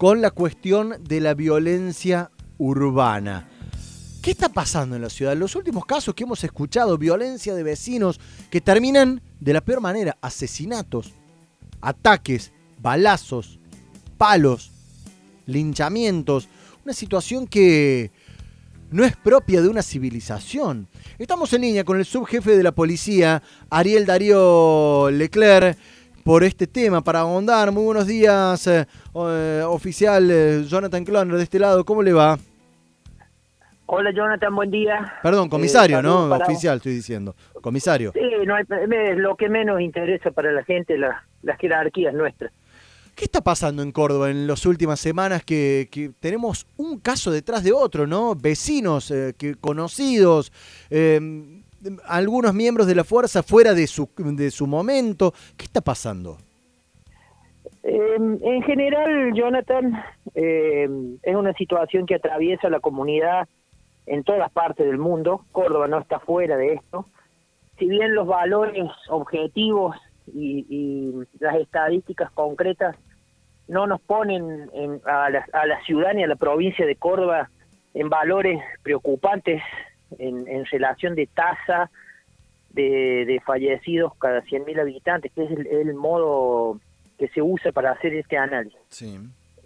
con la cuestión de la violencia urbana. ¿Qué está pasando en la ciudad? Los últimos casos que hemos escuchado, violencia de vecinos que terminan de la peor manera, asesinatos, ataques, balazos, palos, linchamientos, una situación que no es propia de una civilización. Estamos en línea con el subjefe de la policía, Ariel Darío Leclerc, por este tema, para ahondar. Muy buenos días, eh, eh, oficial eh, Jonathan Cloner, de este lado, ¿cómo le va? Hola Jonathan, buen día. Perdón, comisario, ¿no? Oficial estoy diciendo. Comisario. Sí, no es lo que menos interesa para la gente, las jerarquías nuestras. ¿Qué está pasando en Córdoba en las últimas semanas que, tenemos un caso detrás de otro, ¿no? Vecinos, que, conocidos, algunos miembros de la fuerza fuera de su, de su momento. ¿Qué está pasando? Em, en general, Jonathan, em, es una situación que atraviesa la comunidad en todas partes del mundo. Córdoba no está fuera de esto. Si bien los valores objetivos y, las estadísticas concretas no nos ponen a, la, a la ciudad ni a la provincia de Córdoba en valores preocupantes en, relación de tasa de, fallecidos cada 100.000 habitantes, que es el, modo que se usa para hacer este análisis.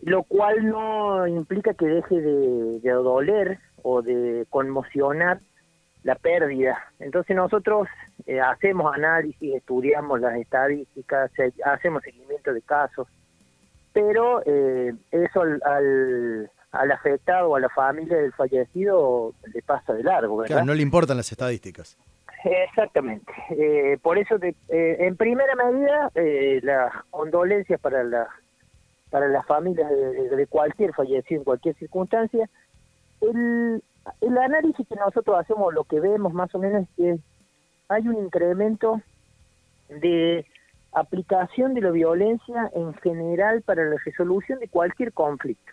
Lo cual no implica que deje de, doler o de conmocionar la pérdida. Entonces nosotros eh, hacemos análisis, estudiamos las estadísticas, hacemos seguimiento de casos, pero eh, eso al, al afectado o a la familia del fallecido le pasa de largo, ¿verdad? Claro, no le importan las estadísticas. Exactamente. Eh, por eso, eh, en primera medida, eh, las condolencias para la para las familias de, cualquier fallecido en cualquier circunstancia. El, el análisis que nosotros hacemos, lo que vemos más o menos es que hay un incremento de aplicación de la violencia en general para la resolución de cualquier conflicto.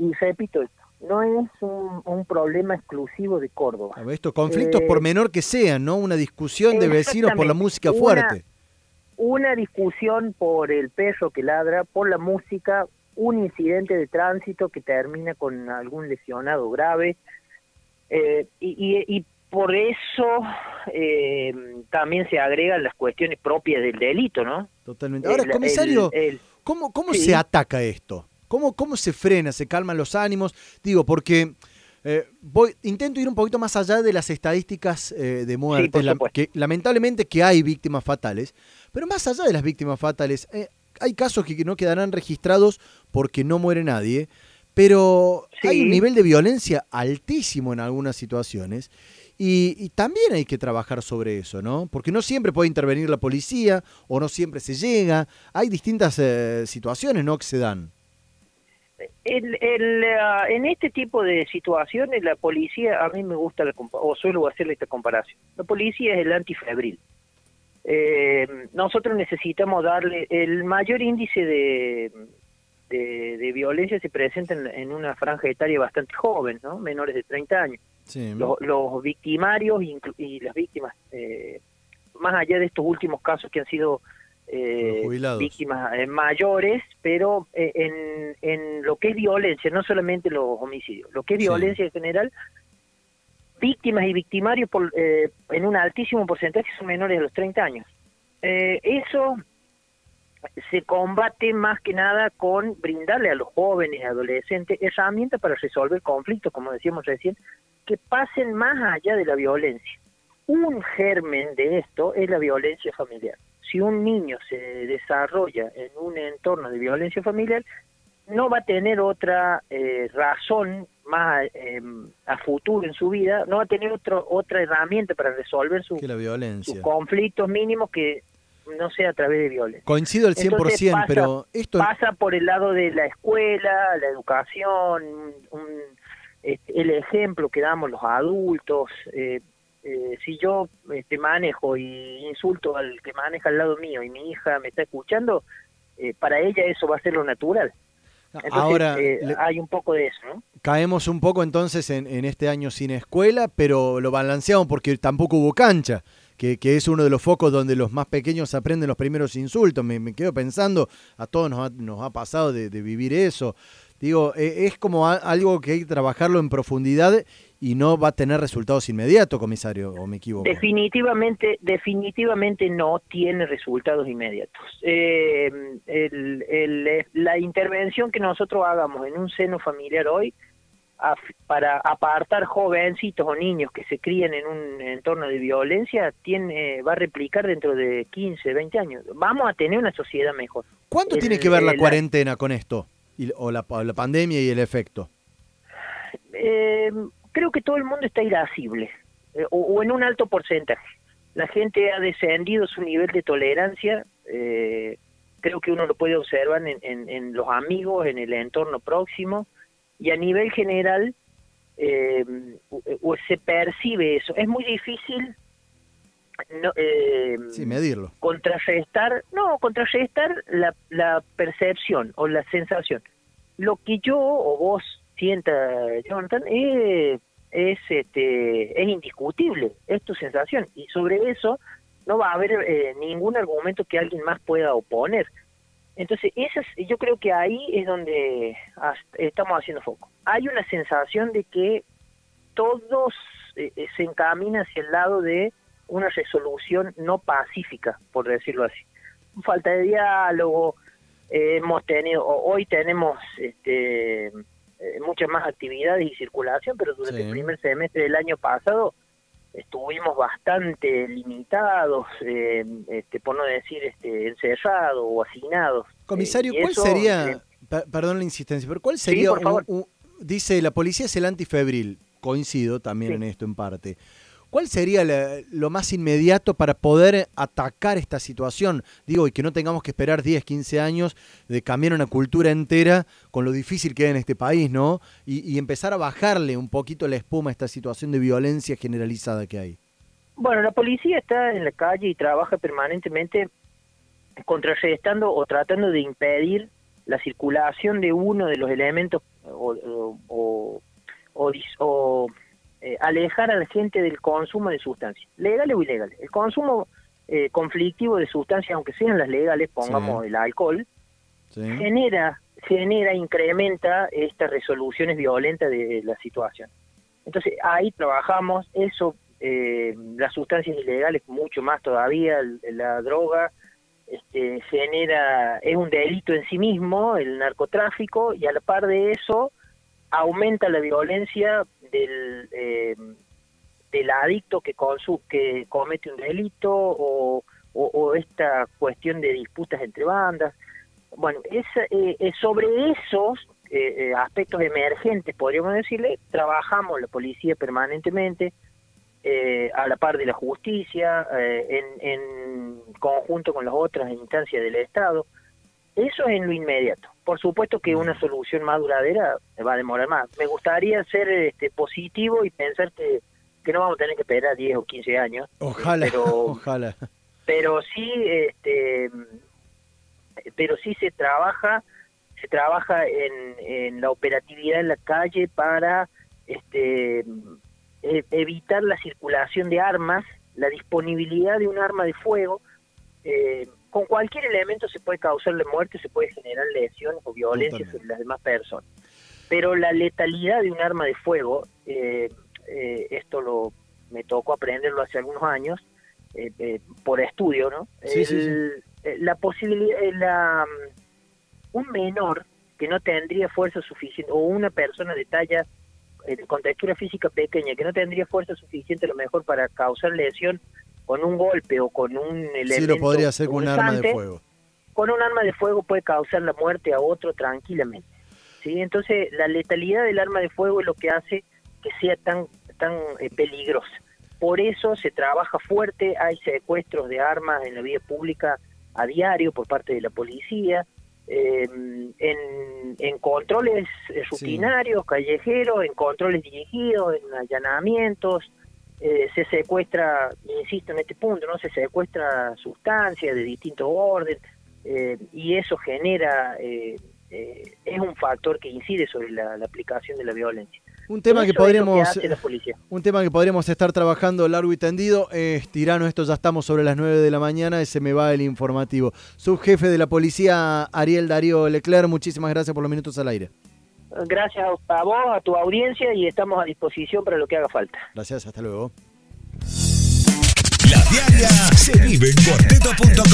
Y repito esto, no es un, problema exclusivo de Córdoba. Estos conflictos, por eh, menor que sean, ¿no? Una discusión de vecinos por la música fuerte. Una discusión por el perro que ladra, por la música, un incidente de tránsito que termina con algún lesionado grave. Eh, y, por eso eh, también se agregan las cuestiones propias del delito, ¿no? Totalmente. Ahora, comisario, ¿cómo, cómo se ataca esto? ¿Cómo, ¿Cómo se frena, se calman los ánimos? Digo, porque eh, voy, intento ir un poquito más allá de las estadísticas eh, de muerte, que lamentablemente que hay víctimas fatales, pero más allá de las víctimas fatales, eh, hay casos que no quedarán registrados porque no muere nadie, pero hay un nivel de violencia altísimo en algunas situaciones y, también hay que trabajar sobre eso, ¿no? Porque no siempre puede intervenir la policía o no siempre se llega, hay distintas situaciones, ¿no? Que se dan. El, el, ah, en este tipo de situaciones la policía, a mí me gusta, la, o suelo hacerle esta comparación, la policía es el antifebril. Eh, nosotros necesitamos darle el mayor índice de, de, violencia se presenta en, una franja etaria bastante joven, ¿no? menores de 30 años. Los, victimarios y, las víctimas, eh, más allá de estos últimos casos que han sido eh, víctimas eh, mayores, pero eh, en, en, lo que es violencia, no solamente los homicidios, lo que es violencia en general, víctimas y victimarios por, eh, en un altísimo porcentaje son menores de los 30 años. eso se combate más que nada con brindarle a los jóvenes y adolescentes herramientas para resolver conflictos, como decíamos recién, que pasen más allá de la violencia. Un germen de esto es la violencia familiar si un niño se desarrolla en un entorno de violencia familiar, no va a tener otra eh, razón más em, a futuro en su vida, no va a tener otro, otra herramienta para resolver su, sus conflictos mínimos que no sea a través de violencia. Coincido al 100%, pero esto... Pasa por el lado de la escuela, la educación, este, el ejemplo que damos los adultos, eh, eh, si yo este, manejo y insulto al que maneja al lado mío y mi hija me está escuchando, eh, para ella eso va a ser lo natural. Ahora eh, hay un poco de eso, ¿no? Caemos un poco entonces en, este año sin escuela, pero lo balanceamos porque tampoco hubo cancha, que, es uno de los focos donde los más pequeños aprenden los primeros insultos. Me, quedo pensando, a todos nos ha, nos ha pasado de, vivir eso. Digo, e, es como algo que hay que trabajarlo en profundidad y no va a tener resultados inmediatos, comisario, o me equivoco. Definitivamente, definitivamente no tiene resultados inmediatos. Eh, la intervención que nosotros hagamos en un seno familiar hoy para apartar jovencitos o niños que se crían en un entorno de violencia tiene va a replicar dentro de 15, 20 años. Vamos a tener una sociedad mejor. ¿Cuánto tiene que ver la, cuarentena con esto? o, la, pandemia y el efecto? Eh, creo que todo el mundo está irascible, eh, o, en un alto porcentaje. La gente ha descendido su nivel de tolerancia, eh, creo que uno lo puede observar en, los amigos, en el entorno próximo, y a nivel general eh, se percibe eso. Es muy difícil no, medirlo. Contrarrestar, no, contrarrestar la, la percepción o la sensación. Lo que yo o vos sienta Jonathan es, es, este, es indiscutible, es tu sensación. Y sobre eso no va a haber eh, ningún argumento que alguien más pueda oponer. Entonces, esa yo creo que ahí es donde estamos haciendo foco. Hay una sensación de que todos eh, eh, se encamina hacia el lado de una resolución no pacífica, por decirlo así. Falta de diálogo, hemos tenido, hoy tenemos este, eh, muchas más actividades y circulación, pero durante el primer semestre del año pasado estuvimos bastante limitados, eh, este, por no decir este, encerrados o asignados. Comisario, eh, ¿cuál sería, perdón la insistencia, pero cuál sería, dice la policía es el antifebril, coincido también en esto en parte. ¿Cuál sería lo más inmediato para poder atacar esta situación? Digo, y que no tengamos que esperar 10, 15 años de cambiar una cultura entera con lo difícil que es en este país, ¿no? Y, empezar a bajarle un poquito la espuma a esta situación de violencia generalizada que hay. Bueno, la policía está en la calle y trabaja permanentemente contrarrestando o tratando de impedir la circulación de uno de los elementos o, o, o eh, alejar a la gente del consumo de sustancias, legales o ilegales. El consumo eh, conflictivo de sustancias, aunque sean las legales, pongamos el alcohol, genera, genera, incrementa estas resoluciones violentas de la situación. Entonces ahí trabajamos, eso, eh, las sustancias ilegales mucho más todavía, la droga, este, genera, es un delito en sí mismo, el narcotráfico, y a la par de eso aumenta la violencia del, eh, del adicto que, que comete un delito o, esta cuestión de disputas entre bandas. Bueno, es, eh, sobre esos eh, aspectos emergentes, podríamos decirle, trabajamos la policía permanentemente, a la par de la justicia, en, en conjunto con las otras instancias del Estado. Eso es en lo inmediato. Por supuesto que una solución más duradera va a demorar más. Me gustaría ser este, positivo y pensar que, no vamos a tener que esperar 10 o 15 años. Ojalá, pero, ojalá. Pero sí, este, pero sí se trabaja, se trabaja en, en la operatividad en la calle para este, e, evitar la circulación de armas, la disponibilidad de un arma de fuego. Eh, con cualquier elemento se puede causarle muerte, se puede generar lesiones o violencia sobre las demás personas. Pero la letalidad de un arma de fuego, eh, eh, esto lo me tocó aprenderlo hace algunos años, eh, por estudio, ¿no? Sí, sí, La posibilidad, la, un menor que no tendría fuerza suficiente, o una persona de talla con textura física pequeña que no tendría fuerza suficiente a lo mejor para causar lesión con un golpe o con un elemento. Sí, lo podría hacer con un arma de fuego. Con un arma de fuego puede causar la muerte a otro tranquilamente. ¿sí? Entonces, la letalidad del arma de fuego es lo que hace que sea tan, tan eh, peligrosa. Por eso se trabaja fuerte, hay secuestros de armas en la vía pública a diario por parte de la policía, em, en, en, controles rutinarios, callejeros, en controles dirigidos, en allanamientos, eh, se secuestra, insisto en este punto, no se secuestra sustancias de distinto orden eh, y eso genera, eh, es un factor que incide sobre la, aplicación de la violencia. Un tema que podríamos un tema que podríamos estar trabajando largo y tendido Tirano, esto ya estamos sobre las 9 de la mañana y se me va el informativo. Subjefe de la policía Ariel Darío Leclerc, muchísimas gracias por los minutos al aire. Gracias a vos, a tu audiencia y estamos a disposición para lo que haga falta. Gracias, hasta luego. La diaria se vive en cuarteto.com